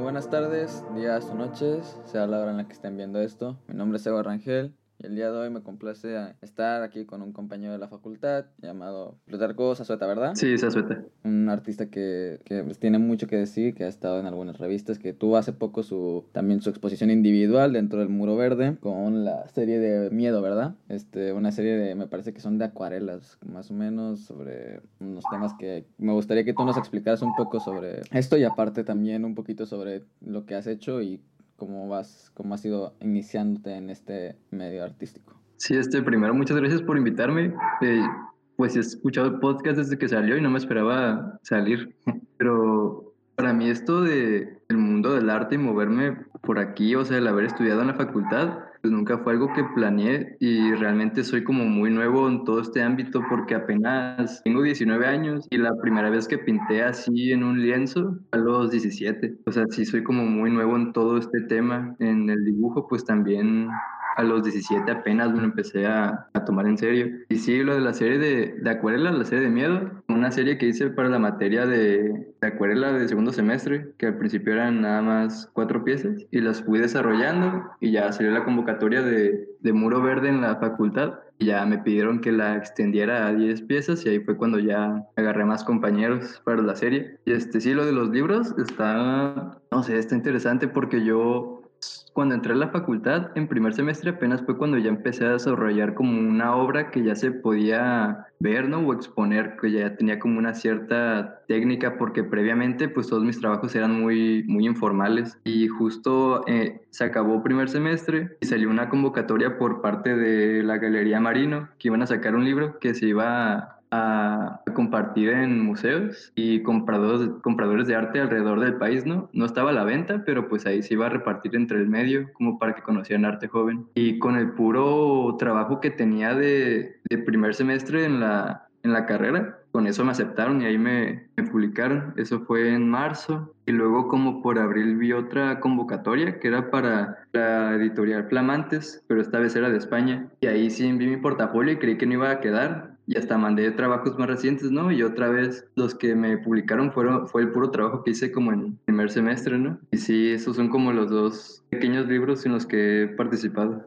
Muy buenas tardes, días o noches, sea la hora en la que estén viendo esto. Mi nombre es Eva Rangel y el día de hoy me complace estar aquí con un compañero de la facultad llamado Plutarco Sazueta, ¿verdad? Sí, Sazueta. Un artista que, que pues, tiene mucho que decir, que ha estado en algunas revistas, que tuvo hace poco su también su exposición individual dentro del Muro Verde con la serie de Miedo, ¿verdad? Este, una serie de, me parece que son de acuarelas, más o menos, sobre unos temas que me gustaría que tú nos explicaras un poco sobre esto y aparte también un poquito sobre lo que has hecho y cómo vas, cómo has ido iniciándote en este medio artístico. Sí, este, primero muchas gracias por invitarme. Eh, pues he escuchado el podcast desde que salió y no me esperaba salir, pero para mí esto de el mundo del arte y moverme por aquí, o sea, el haber estudiado en la facultad, pues nunca fue algo que planeé y realmente soy como muy nuevo en todo este ámbito porque apenas tengo 19 años y la primera vez que pinté así en un lienzo a los 17. O sea, sí soy como muy nuevo en todo este tema. En el dibujo pues también a los 17 apenas me empecé a, a, tomar en serio. Y sí, lo de la serie de, de acuarela, la serie de miedo, una serie que hice para la materia de, de acuarela de segundo semestre, que al principio eran nada más cuatro piezas, y las fui desarrollando y ya salió la convocatoria de, de Muro Verde en la facultad. Y ya me pidieron que la extendiera a 10 piezas y ahí fue cuando ya agarré más compañeros para la serie. Y este sí, lo de los libros está, no sé, está interesante porque yo cuando entré a la facultad, en primer semestre apenas fue cuando ya empecé a desarrollar como una obra que ya se podía ver, ¿no? O exponer, que ya tenía como una cierta técnica, porque previamente pues todos mis trabajos eran muy, muy informales. Y justo eh, se acabó primer semestre y salió una convocatoria por parte de la Galería Marino, que iban a sacar un libro que se iba a, compartir en museos y compradores, compradores de arte alrededor del país, ¿no? No estaba a la venta, pero pues ahí se iba a repartir entre el medio como para que conocieran arte joven. Y con el puro trabajo que tenía de, primer semestre en la, en la carrera, con eso me aceptaron y ahí me, me, publicaron. Eso fue en marzo. Y luego como por abril vi otra convocatoria que era para la editorial Flamantes, pero esta vez era de España. Y ahí sí vi mi portafolio y creí que no iba a quedar y hasta mandé trabajos más recientes, ¿no? Y otra vez los que me publicaron fueron, fue el puro trabajo que hice como en primer semestre, ¿no? Y sí, esos son como los dos pequeños libros en los que he participado.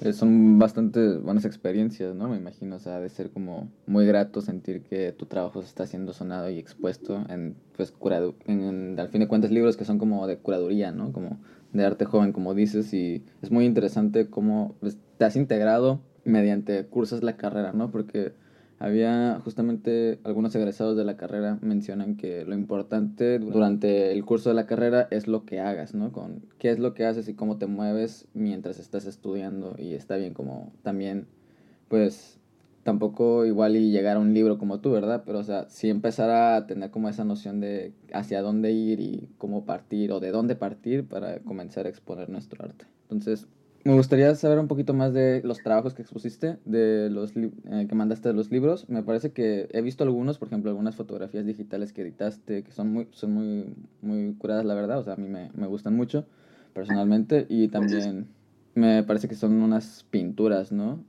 Eh, son bastante buenas experiencias, ¿no? Me imagino, o sea, de ser como muy grato sentir que tu trabajo se está siendo sonado y expuesto en, pues, curado, en, al fin de cuentas, libros que son como de curaduría, ¿no? Como de arte joven, como dices, y es muy interesante cómo pues, te has integrado mediante cursos la carrera, ¿no? Porque había justamente algunos egresados de la carrera mencionan que lo importante durante el curso de la carrera es lo que hagas, ¿no? Con qué es lo que haces y cómo te mueves mientras estás estudiando y está bien como también pues tampoco igual y llegar a un libro como tú, ¿verdad? Pero o sea, sí empezar a tener como esa noción de hacia dónde ir y cómo partir o de dónde partir para comenzar a exponer nuestro arte. Entonces, me gustaría saber un poquito más de los trabajos que expusiste, de los eh, que mandaste de los libros. Me parece que he visto algunos, por ejemplo, algunas fotografías digitales que editaste, que son muy, son muy, muy curadas, la verdad. O sea, a mí me, me gustan mucho, personalmente. Y también me parece que son unas pinturas, ¿no?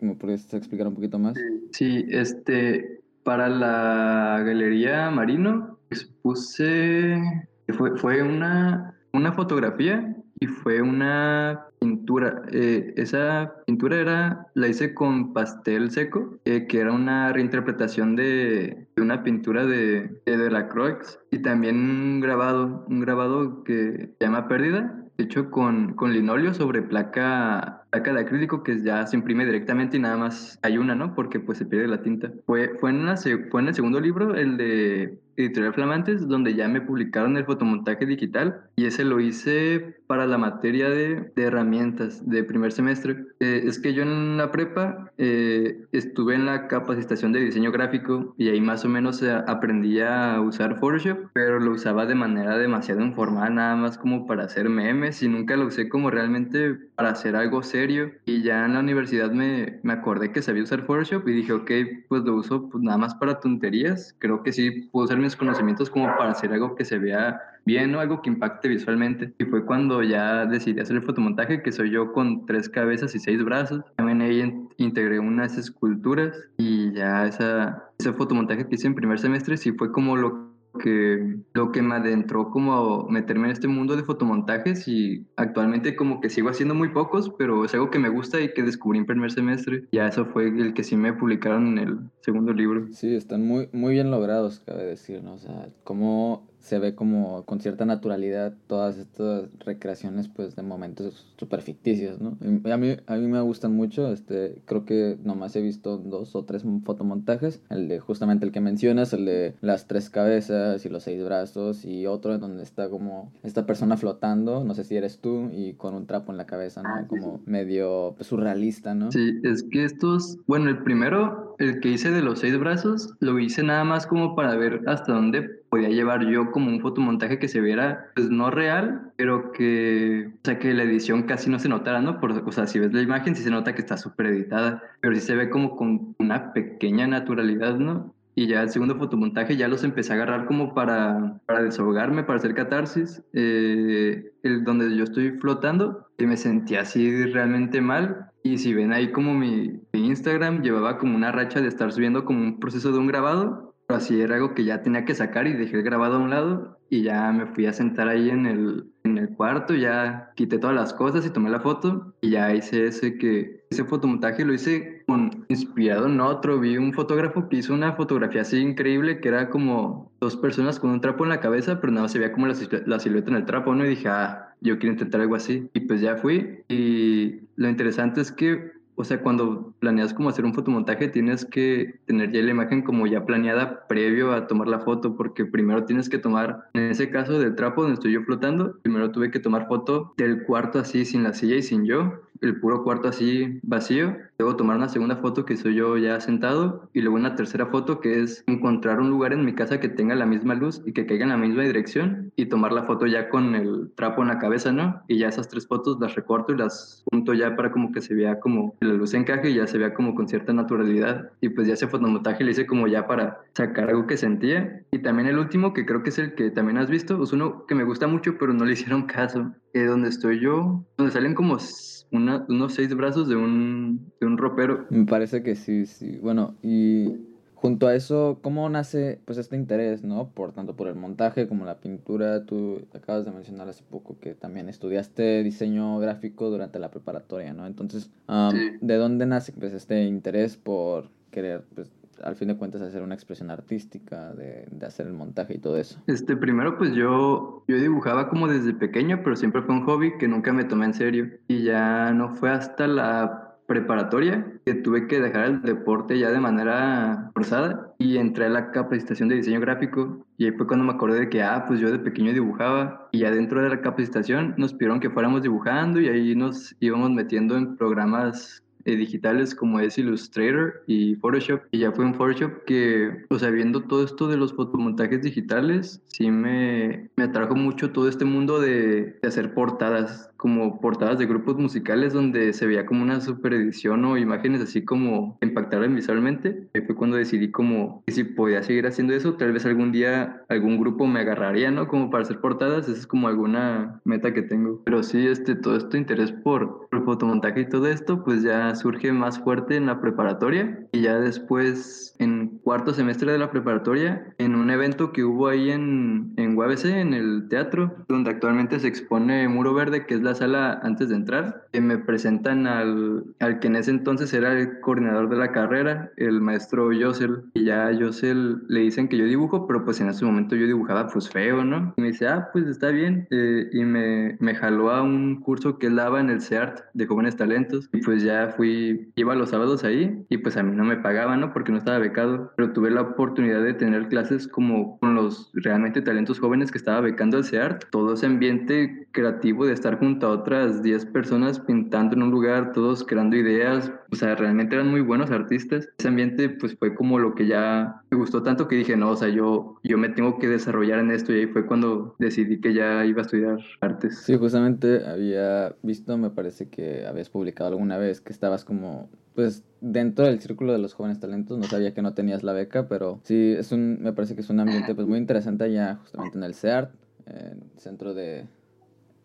¿Me podrías explicar un poquito más? Sí, este, para la Galería Marino expuse, fue, fue una, una fotografía y fue una pintura. Eh, esa pintura era, la hice con pastel seco, eh, que era una reinterpretación de, una pintura de, de Delacroix y también un grabado, un grabado que se llama Pérdida, hecho con, con linóleo sobre placa placa de acrílico que ya se imprime directamente y nada más hay una, ¿no? Porque pues se pierde la tinta. Fue, fue, en, la, fue en el segundo libro, el de Editorial Flamantes, donde ya me publicaron el fotomontaje digital y ese lo hice para la materia de, de herramientas de primer semestre. Eh, es que yo en la prepa eh, estuve en la capacitación de diseño gráfico y ahí más o menos eh, aprendí a usar Photoshop, pero lo usaba de manera demasiado informal, nada más como para hacer memes y nunca lo usé como realmente para hacer algo serio y ya en la universidad me, me, acordé que sabía usar Photoshop y dije, ok, pues lo uso pues nada más para tonterías. Creo que sí puedo usar conocimientos como para hacer algo que se vea bien o algo que impacte visualmente. Y fue cuando ya decidí hacer el fotomontaje, que soy yo con tres cabezas y seis brazos. También ahí integré unas esculturas y ya esa, ese fotomontaje que hice en primer semestre sí fue como lo porque lo que me adentró como meterme en este mundo de fotomontajes y actualmente como que sigo haciendo muy pocos, pero es algo que me gusta y que descubrí en primer semestre. Ya eso fue el que sí me publicaron en el segundo libro. Sí, están muy, muy bien logrados, cabe decir, ¿no? O sea, como se ve como con cierta naturalidad todas estas recreaciones pues de momentos super ficticios, ¿no? a mí, a mí me gustan mucho, este, creo que nomás he visto dos o tres fotomontajes, el de justamente el que mencionas, el de las tres cabezas y los seis brazos y otro en donde está como esta persona flotando, no sé si eres tú y con un trapo en la cabeza, ¿no? Ah, como medio pues, surrealista, ¿no? Sí, es que estos, bueno, el primero, el que hice de los seis brazos, lo hice nada más como para ver hasta dónde podía llevar yo como un fotomontaje que se viera, pues no real, pero que, o sea, que la edición casi no se notara, ¿no? Por, o sea, si ves la imagen sí se nota que está súper editada, pero sí se ve como con una pequeña naturalidad, ¿no? Y ya el segundo fotomontaje ya los empecé a agarrar como para, para desahogarme, para hacer catarsis, eh, el, donde yo estoy flotando y me sentía así realmente mal. Y si ven ahí como mi, mi Instagram llevaba como una racha de estar subiendo como un proceso de un grabado así era algo que ya tenía que sacar y dejé el grabado a un lado y ya me fui a sentar ahí en el, en el cuarto, ya quité todas las cosas y tomé la foto y ya hice ese que ese fotomontaje lo hice con inspirado en otro, vi un fotógrafo que hizo una fotografía así increíble que era como dos personas con un trapo en la cabeza, pero nada, se veía como la, la silueta en el trapo, ¿no? Y dije, ah, yo quiero intentar algo así. Y pues ya fui y lo interesante es que o sea, cuando planeas como hacer un fotomontaje, tienes que tener ya la imagen como ya planeada previo a tomar la foto, porque primero tienes que tomar, en ese caso del trapo donde estoy yo flotando, primero tuve que tomar foto del cuarto así sin la silla y sin yo, el puro cuarto así vacío. Luego tomar una segunda foto que soy yo ya sentado y luego una tercera foto que es encontrar un lugar en mi casa que tenga la misma luz y que caiga en la misma dirección y tomar la foto ya con el trapo en la cabeza, ¿no? Y ya esas tres fotos las recorto y las junto ya para como que se vea como la luz encaje y ya se vea como con cierta naturalidad. Y pues ya ese fotomontaje le hice como ya para sacar algo que sentía. Y también el último que creo que es el que también has visto, es uno que me gusta mucho pero no le hicieron caso. Eh, donde estoy yo, donde salen como unos seis brazos de un, de un ropero. Me parece que sí, sí. Bueno, y junto a eso, ¿cómo nace pues este interés, no? Por tanto por el montaje como la pintura. Tú acabas de mencionar hace poco que también estudiaste diseño gráfico durante la preparatoria, ¿no? Entonces, ¿de dónde nace pues este interés por querer pues al fin de cuentas hacer una expresión artística, de, hacer el montaje y todo eso? Este, primero pues yo, yo dibujaba como desde pequeño, pero siempre fue un hobby que nunca me tomé en serio. Y ya no fue hasta la preparatoria que tuve que dejar el deporte ya de manera forzada y entré a la capacitación de diseño gráfico y ahí fue cuando me acordé de que, ah, pues yo de pequeño dibujaba y ya dentro de la capacitación nos pidieron que fuéramos dibujando y ahí nos íbamos metiendo en programas digitales como es Illustrator y Photoshop. Y ya fue en Photoshop que, o sea, viendo todo esto de los fotomontajes digitales, sí me, me atrajo mucho todo este mundo de, de hacer portadas como portadas de grupos musicales donde se veía como una super edición o imágenes así como impactaran visualmente. Y fue cuando decidí como que si podía seguir haciendo eso, tal vez algún día algún grupo me agarraría, ¿no? Como para hacer portadas, esa es como alguna meta que tengo. Pero sí, este, todo este interés por, por fotomontaje y todo esto, pues ya surge más fuerte en la preparatoria y ya después en cuarto semestre de la preparatoria, en un evento que hubo ahí en UABC, en el teatro, donde actualmente se expone Muro Verde, que es la sala antes de entrar, que me presentan al, al que en ese entonces era el coordinador de la carrera, el maestro Yosel. Y ya a Yosel le dicen que yo dibujo, pero pues en ese momento yo dibujaba pues feo, ¿no? Y me dice, ah, pues está bien. Eh, y me, me jaló a un curso que él daba en el CEART de jóvenes talentos. Y pues ya fui, iba los sábados ahí y pues a mí no me pagaban, ¿no? Porque no estaba becado. Pero tuve la oportunidad de tener clases como con los realmente talentos jóvenes que estaba becando el CEART. Todo ese ambiente creativo de estar junto otras 10 personas pintando en un lugar, todos creando ideas, o sea, realmente eran muy buenos artistas. Ese ambiente pues fue como lo que ya me gustó tanto que dije, no, o sea, yo, yo me tengo que desarrollar en esto y ahí fue cuando decidí que ya iba a estudiar artes. Sí, justamente había visto, me parece que habías publicado alguna vez que estabas como pues dentro del círculo de los jóvenes talentos, no sabía que no tenías la beca, pero sí, es un, me parece que es un ambiente pues muy interesante allá, justamente en el CEART, en el centro de,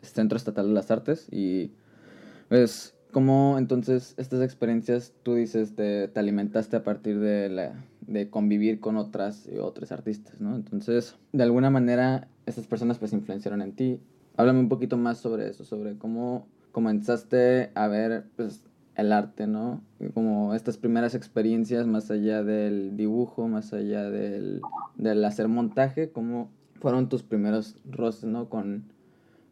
Centro Estatal de las Artes y pues ¿cómo entonces estas experiencias tú dices te, te alimentaste a partir de la, de convivir con otras y otros artistas, ¿no? Entonces, de alguna manera, estas personas pues influenciaron en ti. Háblame un poquito más sobre eso, sobre cómo comenzaste a ver pues el arte, ¿no? Como estas primeras experiencias más allá del dibujo, más allá del, del hacer montaje, cómo fueron tus primeros roces, ¿no? Con,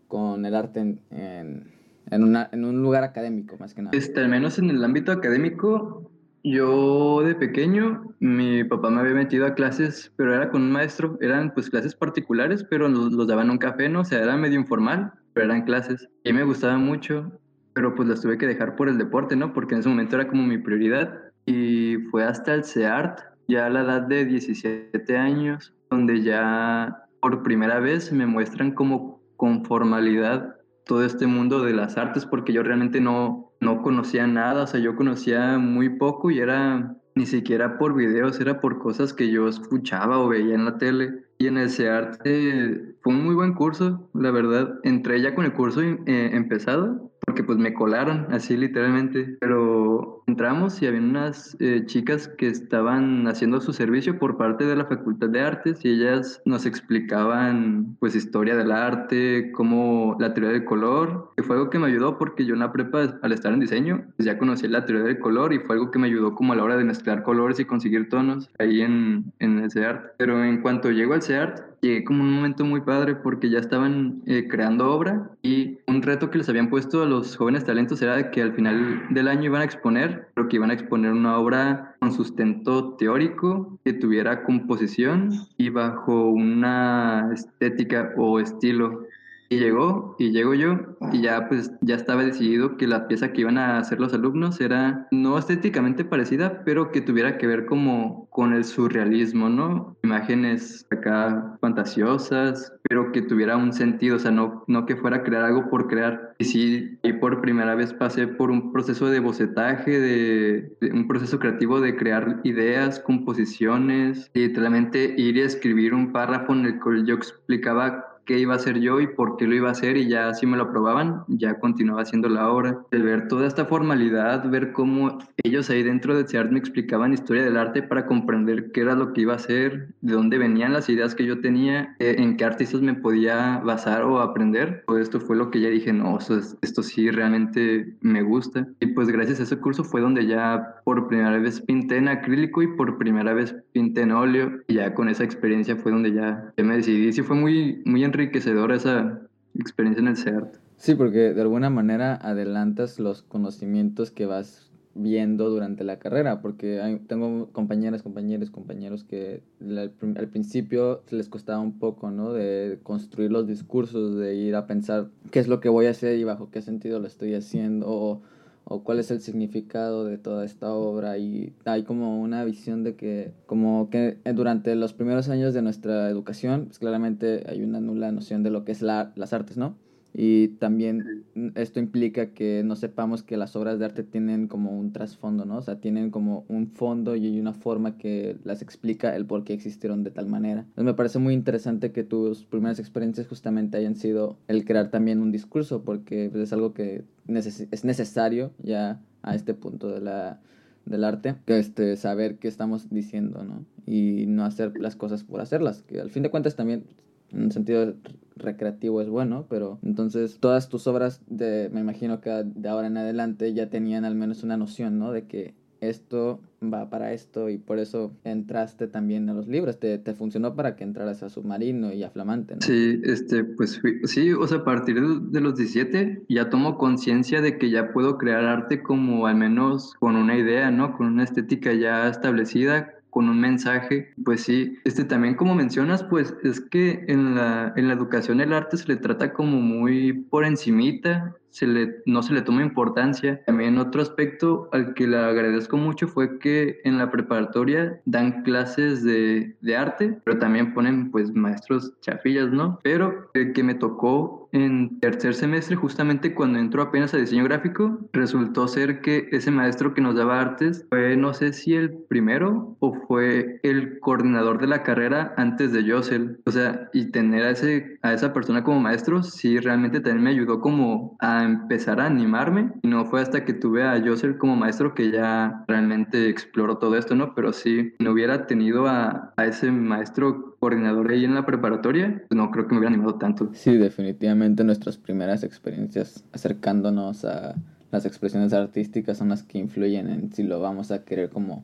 con el arte en, una, en, un lugar académico, más que nada. Este, al menos en el ámbito académico, yo de pequeño, mi papá me había metido a clases, pero era con un maestro, eran pues clases particulares, pero los, los daban un café, ¿no? O sea, era medio informal, pero eran clases. Y me gustaba mucho, pero pues las tuve que dejar por el deporte, ¿no? Porque en ese momento era como mi prioridad. Y fue hasta el CEART, ya a la edad de 17 años, donde ya por primera vez me muestran como con formalidad todo este mundo de las artes porque yo realmente no, no conocía nada, o sea, yo conocía muy poco y era ni siquiera por videos, era por cosas que yo escuchaba o veía en la tele. Y en ese arte fue un muy buen curso, la verdad. Entré ya con el curso eh, empezado porque pues me colaron, así literalmente. Pero entramos y había unas eh, chicas que estaban haciendo su servicio por parte de la Facultad de Artes y ellas nos explicaban pues historia del arte, cómo la teoría del color, que fue algo que me ayudó porque yo en la prepa al estar en diseño pues ya conocí la teoría del color y fue algo que me ayudó como a la hora de mezclar colores y conseguir tonos ahí en, en ese arte. Pero en cuanto llego al CEART, llegué como un momento muy padre porque ya estaban eh, creando obra y un reto que les habían puesto a los jóvenes talentos era que al final del año iban a exponer, pero que iban a exponer una obra con sustento teórico, que tuviera composición y bajo una estética o estilo y llegó, y llego yo, y ya pues ya estaba decidido que la pieza que iban a hacer los alumnos era no estéticamente parecida, pero que tuviera que ver como con el surrealismo, ¿no? Imágenes acá fantasiosas, pero que tuviera un sentido, o sea, no, no que fuera a crear algo por crear. Y sí, y por primera vez pasé por un proceso de bocetaje, de, de un proceso creativo de crear ideas, composiciones, y literalmente ir y escribir un párrafo en el que yo explicaba qué iba a hacer yo y por qué lo iba a hacer y ya si me lo aprobaban, ya continuaba haciendo la obra. El ver toda esta formalidad, ver cómo ellos ahí dentro de CEART me explicaban historia del arte para comprender qué era lo que iba a hacer, de dónde venían las ideas que yo tenía, eh, en qué artistas me podía basar o aprender. Todo esto fue lo que ya dije, no, esto sí realmente me gusta. Y pues gracias a ese curso fue donde ya por primera vez pinté en acrílico y por primera vez pinté en óleo. Y ya con esa experiencia fue donde ya, me decidí. Sí fue muy, muy enriquecedora esa experiencia en el CERT. Sí, porque de alguna manera adelantas los conocimientos que vas viendo durante la carrera, porque tengo compañeras, compañeros, compañeros que al, principio les costaba un poco, ¿no? De construir los discursos, de ir a pensar qué es lo que voy a hacer y bajo qué sentido lo estoy haciendo, o cuál es el significado de toda esta obra y hay como una visión de que como que durante los primeros años de nuestra educación pues claramente hay una nula noción de lo que es la, las artes, ¿no? Y también esto implica que no sepamos que las obras de arte tienen como un trasfondo, ¿no? O sea, tienen como un fondo y una forma que las explica el por qué existieron de tal manera. Entonces me parece muy interesante que tus primeras experiencias justamente hayan sido el crear también un discurso, porque pues, es algo que es necesario ya a este punto de la, del arte, que este, saber qué estamos diciendo, ¿no? Y no hacer las cosas por hacerlas, que al fin de cuentas también en un sentido recreativo es bueno, pero entonces todas tus obras de, me imagino que de ahora en adelante ya tenían al menos una noción, ¿no? De que esto va para esto y por eso entraste también a los libros, te, te funcionó para que entraras a Submarino y a Flamante, ¿no? Sí, este, pues sí, o sea, a partir de, los 17 ya tomo conciencia de que ya puedo crear arte como al menos con una idea, ¿no? Con una estética ya establecida, con un mensaje. Pues sí, este también como mencionas, pues es que en la, en la educación el arte se le trata como muy por encimita, se le, no se le toma importancia. También otro aspecto al que le agradezco mucho fue que en la preparatoria dan clases de, de arte, pero también ponen pues maestros chafillas, ¿no? Pero el que me tocó en tercer semestre, justamente cuando entró apenas a diseño gráfico, resultó ser que ese maestro que nos daba artes fue, no sé si el primero o fue el coordinador de la carrera antes de Josel. O sea, y tener a, ese, a esa persona como maestro, sí, realmente también me ayudó como a empezar a animarme. Y no fue hasta que tuve a Josel como maestro que ya realmente exploró todo esto, ¿no? Pero sí, no hubiera tenido a, a ese maestro coordinador ahí en la preparatoria, pues no creo que me hubiera animado tanto. Sí, definitivamente nuestras primeras experiencias acercándonos a las expresiones artísticas son las que influyen en si lo vamos a querer como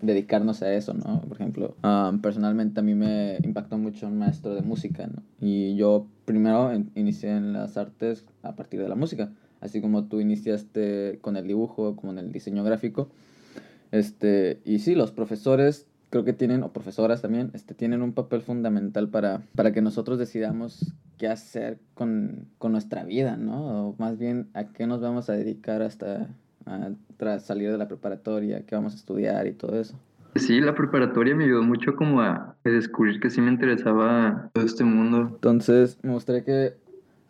dedicarnos a eso, ¿no? Por ejemplo, personalmente a mí me impactó mucho un maestro de música, ¿no? Y yo primero inicié en las artes a partir de la música, así como tú iniciaste con el dibujo, como en el diseño gráfico. Este, y sí, los profesores creo que tienen, o profesoras también, este, tienen un papel fundamental para, para que nosotros decidamos qué hacer con, con nuestra vida, ¿no? O más bien a qué nos vamos a dedicar hasta tras salir de la preparatoria, qué vamos a estudiar y todo eso. Sí, la preparatoria me ayudó mucho como a descubrir que sí me interesaba todo este mundo. Entonces, me gustaría que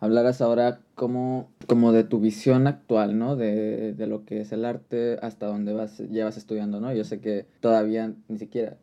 hablaras ahora como, como de tu visión actual, ¿no? De, de, lo que es el arte, hasta dónde vas, llevas estudiando, ¿no? Yo sé que todavía ni siquiera,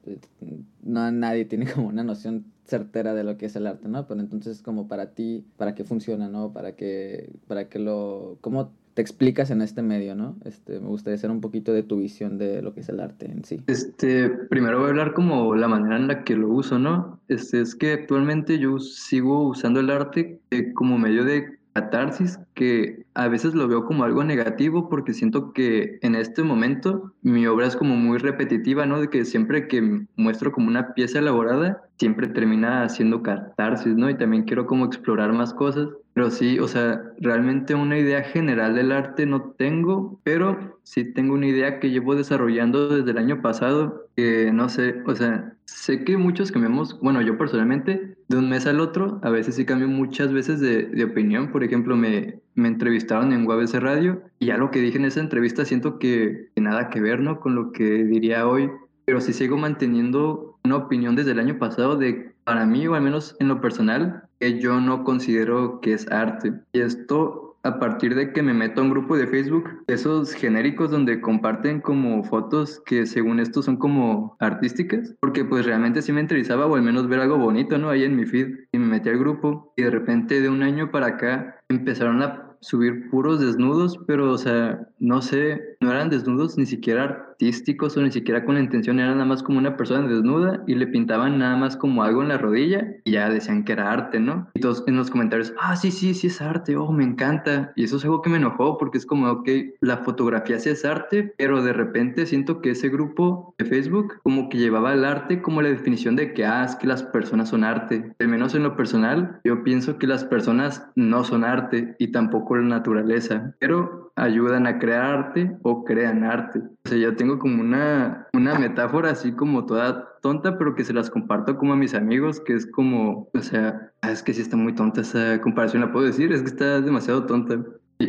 no, nadie tiene como una noción certera de lo que es el arte, ¿no? Pero entonces como para ti, para qué funciona, ¿no? Para que, para que lo, cómo te explicas en este medio, ¿no? Este, me gustaría saber un poquito de tu visión de lo que es el arte en sí. Este, primero voy a hablar como la manera en la que lo uso, ¿no? Este, es que actualmente yo sigo usando el arte eh, como medio de catarsis que a veces lo veo como algo negativo porque siento que en este momento mi obra es como muy repetitiva, ¿no? De que siempre que muestro como una pieza elaborada, siempre termina siendo catarsis, ¿no? Y también quiero como explorar más cosas. Pero sí, o sea, realmente una idea general del arte no tengo, pero sí tengo una idea que llevo desarrollando desde el año pasado, que no sé, o sea, sé que muchos cambiamos, bueno, yo personalmente, de un mes al otro, a veces sí cambio muchas veces de, opinión. Por ejemplo, me, me entrevistaron en UABC Radio y ya lo que dije en esa entrevista siento que, que nada que ver, ¿no? Con lo que diría hoy, pero sí sigo manteniendo una opinión desde el año pasado de, para mí, o al menos en lo personal, que yo no considero que es arte. Y esto a partir de que me meto a un grupo de Facebook, esos genéricos donde comparten como fotos que según esto son como artísticas, porque pues realmente sí me interesaba o al menos ver algo bonito, ¿no? Ahí en mi feed y me metí al grupo y de repente de un año para acá empezaron a subir puros desnudos, pero, o sea, no sé, no eran desnudos ni siquiera artísticos o ni siquiera con la intención, era nada más como una persona desnuda y le pintaban nada más como algo en la rodilla y ya decían que era arte, ¿no? Y todos en los comentarios, ah, sí, sí, sí es arte, oh, me encanta. Y eso es algo que me enojó porque es como, ok, la fotografía sí es arte, pero de repente siento que ese grupo de Facebook como que llevaba el arte como la definición de que, ah, es que las personas son arte. Al menos en lo personal, yo pienso que las personas no son arte y tampoco la naturaleza, pero ayudan a crear arte o crean arte. O sea, yo tengo como una, una metáfora así como toda tonta, pero que se las comparto como a mis amigos, que es como, o sea, ah, es que sí está muy tonta esa comparación, la puedo decir, es que está demasiado tonta.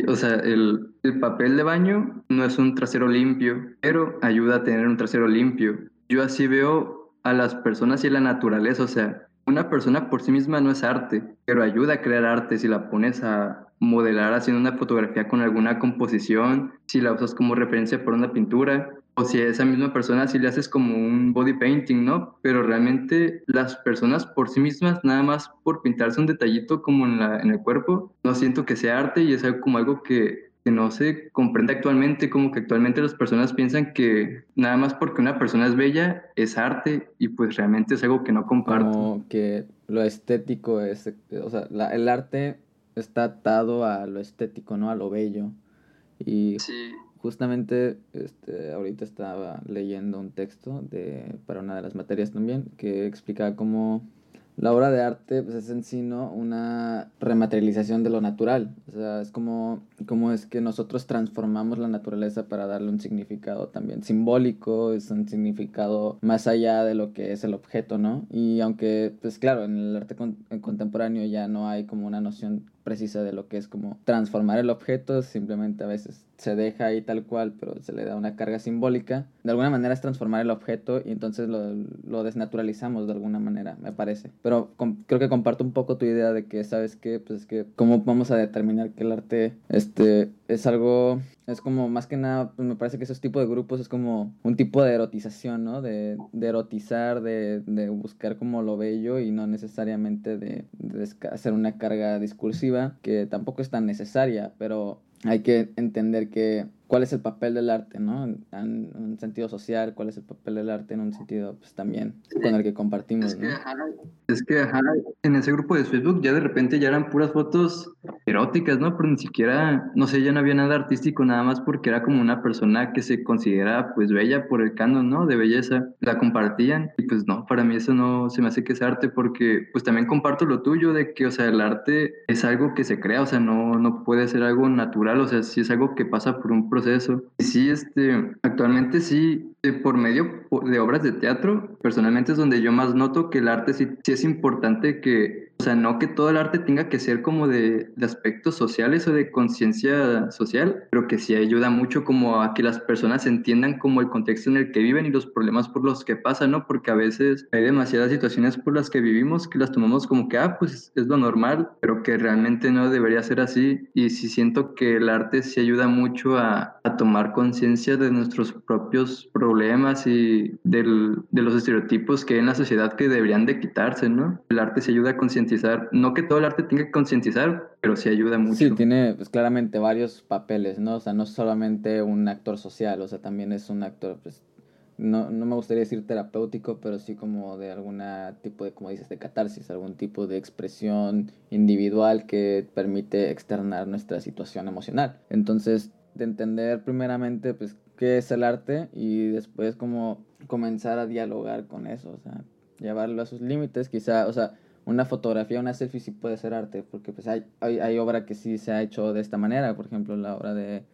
o sea, el, el papel de baño no es un trasero limpio, pero ayuda a tener un trasero limpio. Yo así veo a las personas y la naturaleza, o sea, una persona por sí misma no es arte, pero ayuda a crear arte si la pones a modelar haciendo una fotografía con alguna composición, si la usas como referencia por una pintura, o si a esa misma persona si le haces como un body painting, ¿no? Pero realmente las personas por sí mismas, nada más por pintarse un detallito como en, la, en el cuerpo, no siento que sea arte y es algo como algo que que no se comprende actualmente, como que actualmente las personas piensan que nada más porque una persona es bella es arte y pues realmente es algo que no comparto. Como que lo estético es, o sea, el arte está atado a lo estético, ¿no? A lo bello. Y justamente este, ahorita estaba leyendo un texto de, para una de las materias también que explicaba cómo la obra de arte pues, es en sí una rematerialización de lo natural. O sea, es como, como es que nosotros transformamos la naturaleza para darle un significado también simbólico, es un significado más allá de lo que es el objeto, ¿no? Y aunque, pues claro, en el arte contemporáneo ya no hay como una noción precisa de lo que es como transformar el objeto, simplemente a veces se deja ahí tal cual, pero se le da una carga simbólica. De alguna manera es transformar el objeto y entonces lo, lo desnaturalizamos de alguna manera, me parece. Pero creo que comparto un poco tu idea de que, ¿sabes qué? Pues es que, ¿cómo vamos a determinar que el arte este, es algo, es como más que nada, pues me parece que esos tipos de grupos es como un tipo de erotización, ¿no? De, de erotizar, de, de, buscar como lo bello y no necesariamente de, de hacer una carga discursiva que tampoco es tan necesaria, pero hay que entender que cuál es el papel del arte, ¿no? En, un sentido social, cuál es el papel del arte en un sentido, pues también con el que compartimos, es que, es que ajá, en ese grupo de Facebook ya de repente ya eran puras fotos eróticas, ¿no? Pero ni siquiera, no sé, ya no había nada artístico, nada más porque era como una persona que se considera, pues, bella por el canon, ¿no? De belleza, la compartían y pues no, para mí eso no se me hace que es arte porque, pues, también comparto lo tuyo de que, o sea, el arte es algo que se crea, o sea, no, no puede ser algo natural, o sea, si es algo que pasa por un proceso proceso. Y sí, este, actualmente sí, eh, por medio de obras de teatro, personalmente es donde yo más noto que el arte sí, sí es importante que o sea, no que todo el arte tenga que ser como de, de aspectos sociales o de conciencia social, pero que sí ayuda mucho como a que las personas entiendan como el contexto en el que viven y los problemas por los que pasan, ¿no? Porque a veces hay demasiadas situaciones por las que vivimos que las tomamos como que, ah, pues es lo normal, pero que realmente no debería ser así. Y sí siento que el arte sí ayuda mucho a, a tomar conciencia de nuestros propios problemas y del, de los estereotipos que hay en la sociedad que deberían de quitarse, ¿no? El arte sí ayuda a concientizar no que todo el arte tenga que concientizar, pero sí ayuda mucho. Sí, tiene pues, claramente varios papeles, ¿no? O sea, no solamente un actor social, o sea, también es un actor, pues, no, no me gustaría decir terapéutico, pero sí como de algún tipo de, como dices, de catarsis, algún tipo de expresión individual que permite externar nuestra situación emocional. Entonces, de entender primeramente, pues, qué es el arte y después como comenzar a dialogar con eso, o sea, llevarlo a sus límites, quizá, o sea, una fotografía, una selfie sí puede ser arte, porque pues hay, hay, obra que sí se ha hecho de esta manera, por ejemplo, la obra de,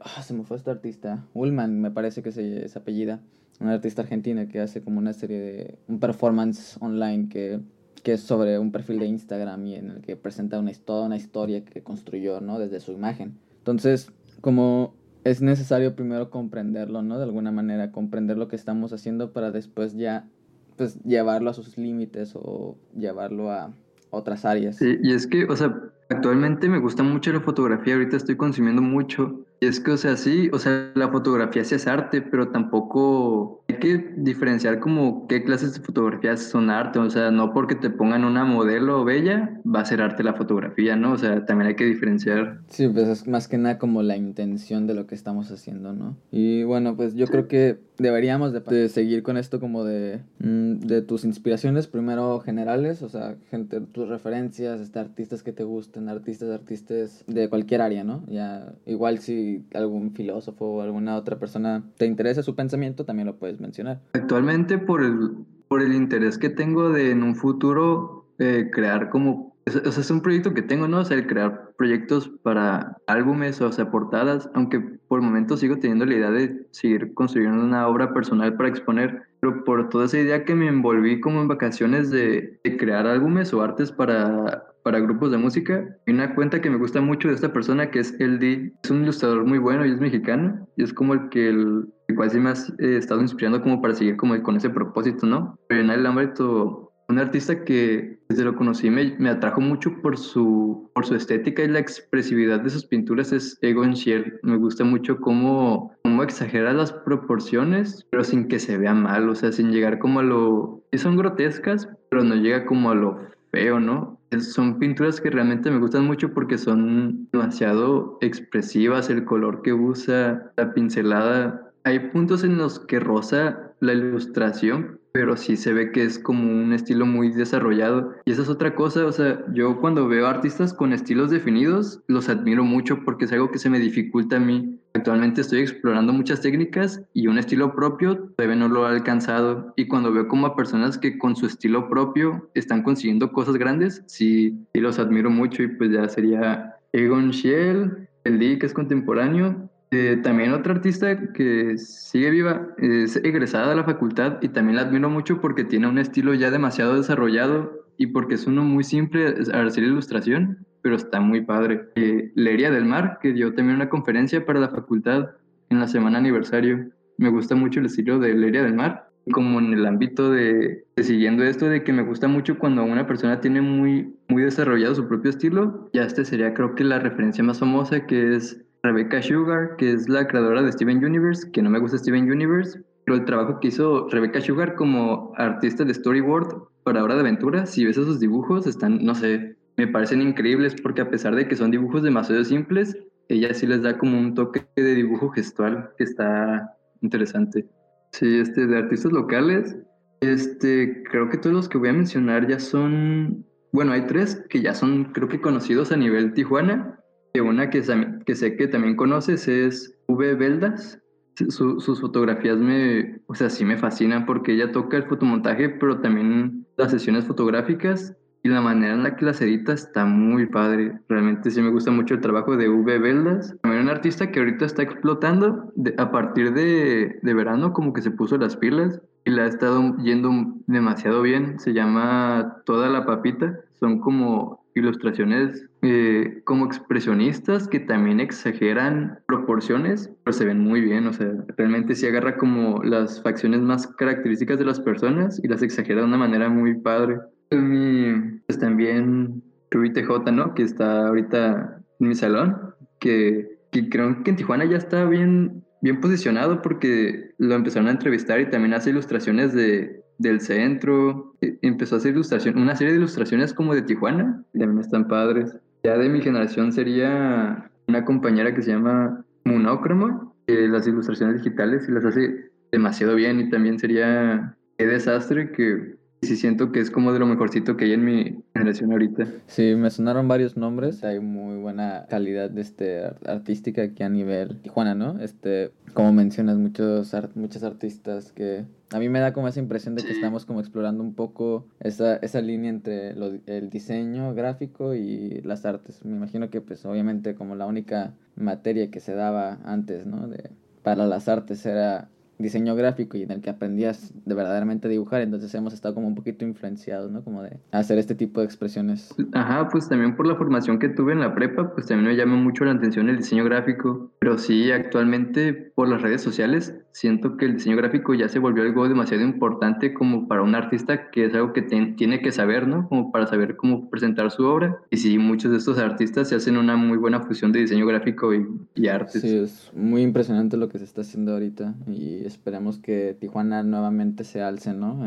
oh, se me fue este artista, Ullman me parece que se, es apellida, una artista argentina que hace como una serie de, un performance online que, que es sobre un perfil de Instagram y en el que presenta una, toda una historia que construyó, ¿no? Desde su imagen. Entonces, como es necesario primero comprenderlo, ¿no? De alguna manera, comprender lo que estamos haciendo para después ya pues llevarlo a sus límites o llevarlo a otras áreas. Sí, y es que, o sea, actualmente me gusta mucho la fotografía, ahorita estoy consumiendo mucho. Y es que, o sea, sí, o sea, la fotografía sí es arte, pero tampoco que diferenciar como qué clases de fotografías son arte. O sea, no porque te pongan una modelo bella va a ser arte la fotografía, ¿no? O sea, también hay que diferenciar. Sí, pues es más que nada como la intención de lo que estamos haciendo, ¿no? Y bueno, pues yo creo que deberíamos de, seguir con esto como de, mm, de tus inspiraciones, primero generales, o sea, gente, tus referencias, este, artistas que te gusten, artistas, artistas de cualquier área, ¿no? Ya, igual si algún filósofo o alguna otra persona te interesa su pensamiento, también lo puedes mencionar. Actualmente por el, por el interés que tengo de en un futuro eh, crear como o sea, es un proyecto que tengo, ¿no? O sea, el crear proyectos para álbumes o sea, portadas, aunque por el momento sigo teniendo la idea de seguir construyendo una obra personal para exponer, pero por toda esa idea que me envolví como en vacaciones de, crear álbumes o artes para, para grupos de música, hay una cuenta que me gusta mucho de esta persona que es LD, es un ilustrador muy bueno y es mexicano, y es como el que el, igual sí me ha estado inspirando como para seguir como con ese propósito, ¿no? Pero en el ámbito un artista que desde lo conocí me, me, atrajo mucho por su, por su estética y la expresividad de sus pinturas es Egon Schiele. Me gusta mucho cómo, cómo exagera las proporciones, pero sin que se vea mal, o sea, sin llegar como a lo... son grotescas, pero no llega como a lo feo, ¿no? Son pinturas que realmente me gustan mucho porque son demasiado expresivas, el color que usa, la pincelada. Hay puntos en los que rosa la ilustración, pero sí se ve que es como un estilo muy desarrollado. Y esa es otra cosa, o sea, yo cuando veo artistas con estilos definidos, los admiro mucho porque es algo que se me dificulta a mí. Actualmente estoy explorando muchas técnicas y un estilo propio todavía no lo he alcanzado. Y cuando veo como a personas que con su estilo propio están consiguiendo cosas grandes, sí, los admiro mucho y pues ya sería Egon Schiele, el D que es contemporáneo, eh, también otra artista que sigue viva, es egresada de la facultad y también la admiro mucho porque tiene un estilo ya demasiado desarrollado y porque es uno muy simple al hacer ilustración, pero está muy padre. Eh, Leria del Mar, que dio también una conferencia para la facultad en la semana aniversario. Me gusta mucho el estilo de Leria del Mar como en el ámbito de, siguiendo esto de que me gusta mucho cuando una persona tiene muy, muy desarrollado su propio estilo, ya este sería creo que la referencia más famosa que es Rebecca Sugar, que es la creadora de Steven Universe, que no me gusta Steven Universe, pero el trabajo que hizo Rebecca Sugar como artista de storyboard para Hora de Aventura, si ves esos dibujos, están, no sé, me parecen increíbles porque a pesar de que son dibujos demasiado simples, ella sí les da como un toque de dibujo gestual que está interesante. Sí, este, de artistas locales, este, creo que todos los que voy a mencionar ya son, bueno, hay tres que ya son, creo que conocidos a nivel Tijuana. Una que, que sé que también conoces es V. Beldas. sus fotografías me, o sea, sí me fascinan porque ella toca el fotomontaje, pero también las sesiones fotográficas y la manera en la que las edita está muy padre. Realmente sí me gusta mucho el trabajo de V. Beldas. También un artista que ahorita está explotando a partir de, de, verano, como que se puso las pilas y la ha estado yendo demasiado bien. Se llama Toda la Papita. Son como ilustraciones eh, como expresionistas que también exageran proporciones, pero se ven muy bien. O sea, realmente sí agarra como las facciones más características de las personas y las exagera de una manera muy padre mi, pues también Ruby TJ, ¿no? Que está ahorita en mi salón, que, que, creo que en Tijuana ya está bien, bien posicionado porque lo empezaron a entrevistar y también hace ilustraciones de, del centro. E, empezó a hacer ilustración, una serie de ilustraciones como de Tijuana, también están padres. Ya de mi generación sería una compañera que se llama Monócromo, que las ilustraciones digitales y las hace demasiado bien y también sería Qué desastre que sí siento que es como de lo mejorcito que hay en mi generación ahorita. Sí, me sonaron varios nombres. Hay muy buena calidad de este artística aquí a nivel Tijuana, ¿no? Este, como mencionas, muchos muchos artistas que a mí me da como esa impresión de que estamos como explorando un poco esa, esa línea entre el diseño gráfico y las artes. Me imagino que pues obviamente como la única materia que se daba antes, ¿no? De, para las artes era diseño gráfico y en el que aprendías de verdaderamente dibujar, entonces hemos estado como un poquito influenciados, ¿no? Como de hacer este tipo de expresiones. Ajá, pues también por la formación que tuve en la prepa, pues también me llama mucho la atención el diseño gráfico, pero sí, actualmente por las redes sociales siento que el diseño gráfico ya se volvió algo demasiado importante como para un artista que es algo que tiene que saber, ¿no? Como para saber cómo presentar su obra. Y sí, muchos de estos artistas se hacen una muy buena fusión de diseño gráfico y, y arte. Sí, es muy impresionante lo que se está haciendo ahorita y esperemos que Tijuana nuevamente se alce, ¿no?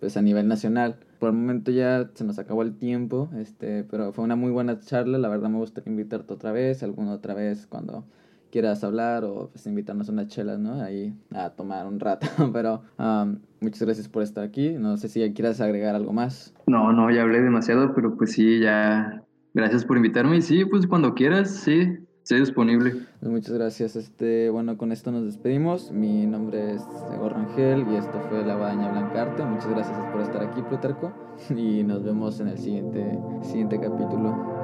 pues a nivel nacional. Por el momento ya se nos acabó el tiempo, este, pero fue una muy buena charla. La verdad me gustaría invitarte otra vez, alguna otra vez cuando quieras hablar o pues, invitarnos a una chela, ¿no? Ahí a tomar un rato. Pero muchas gracias por estar aquí. No sé si quieras agregar algo más. No, no, ya hablé demasiado, pero pues sí, ya. Gracias por invitarme. Y sí, pues cuando quieras, sí, Estoy disponible. Pues muchas gracias. Este, bueno, con esto nos despedimos. Mi nombre es Egor Rangel y esto fue La Guadaña Blancarte. Muchas gracias por estar aquí, Plutarco. Y nos vemos en el siguiente, siguiente capítulo.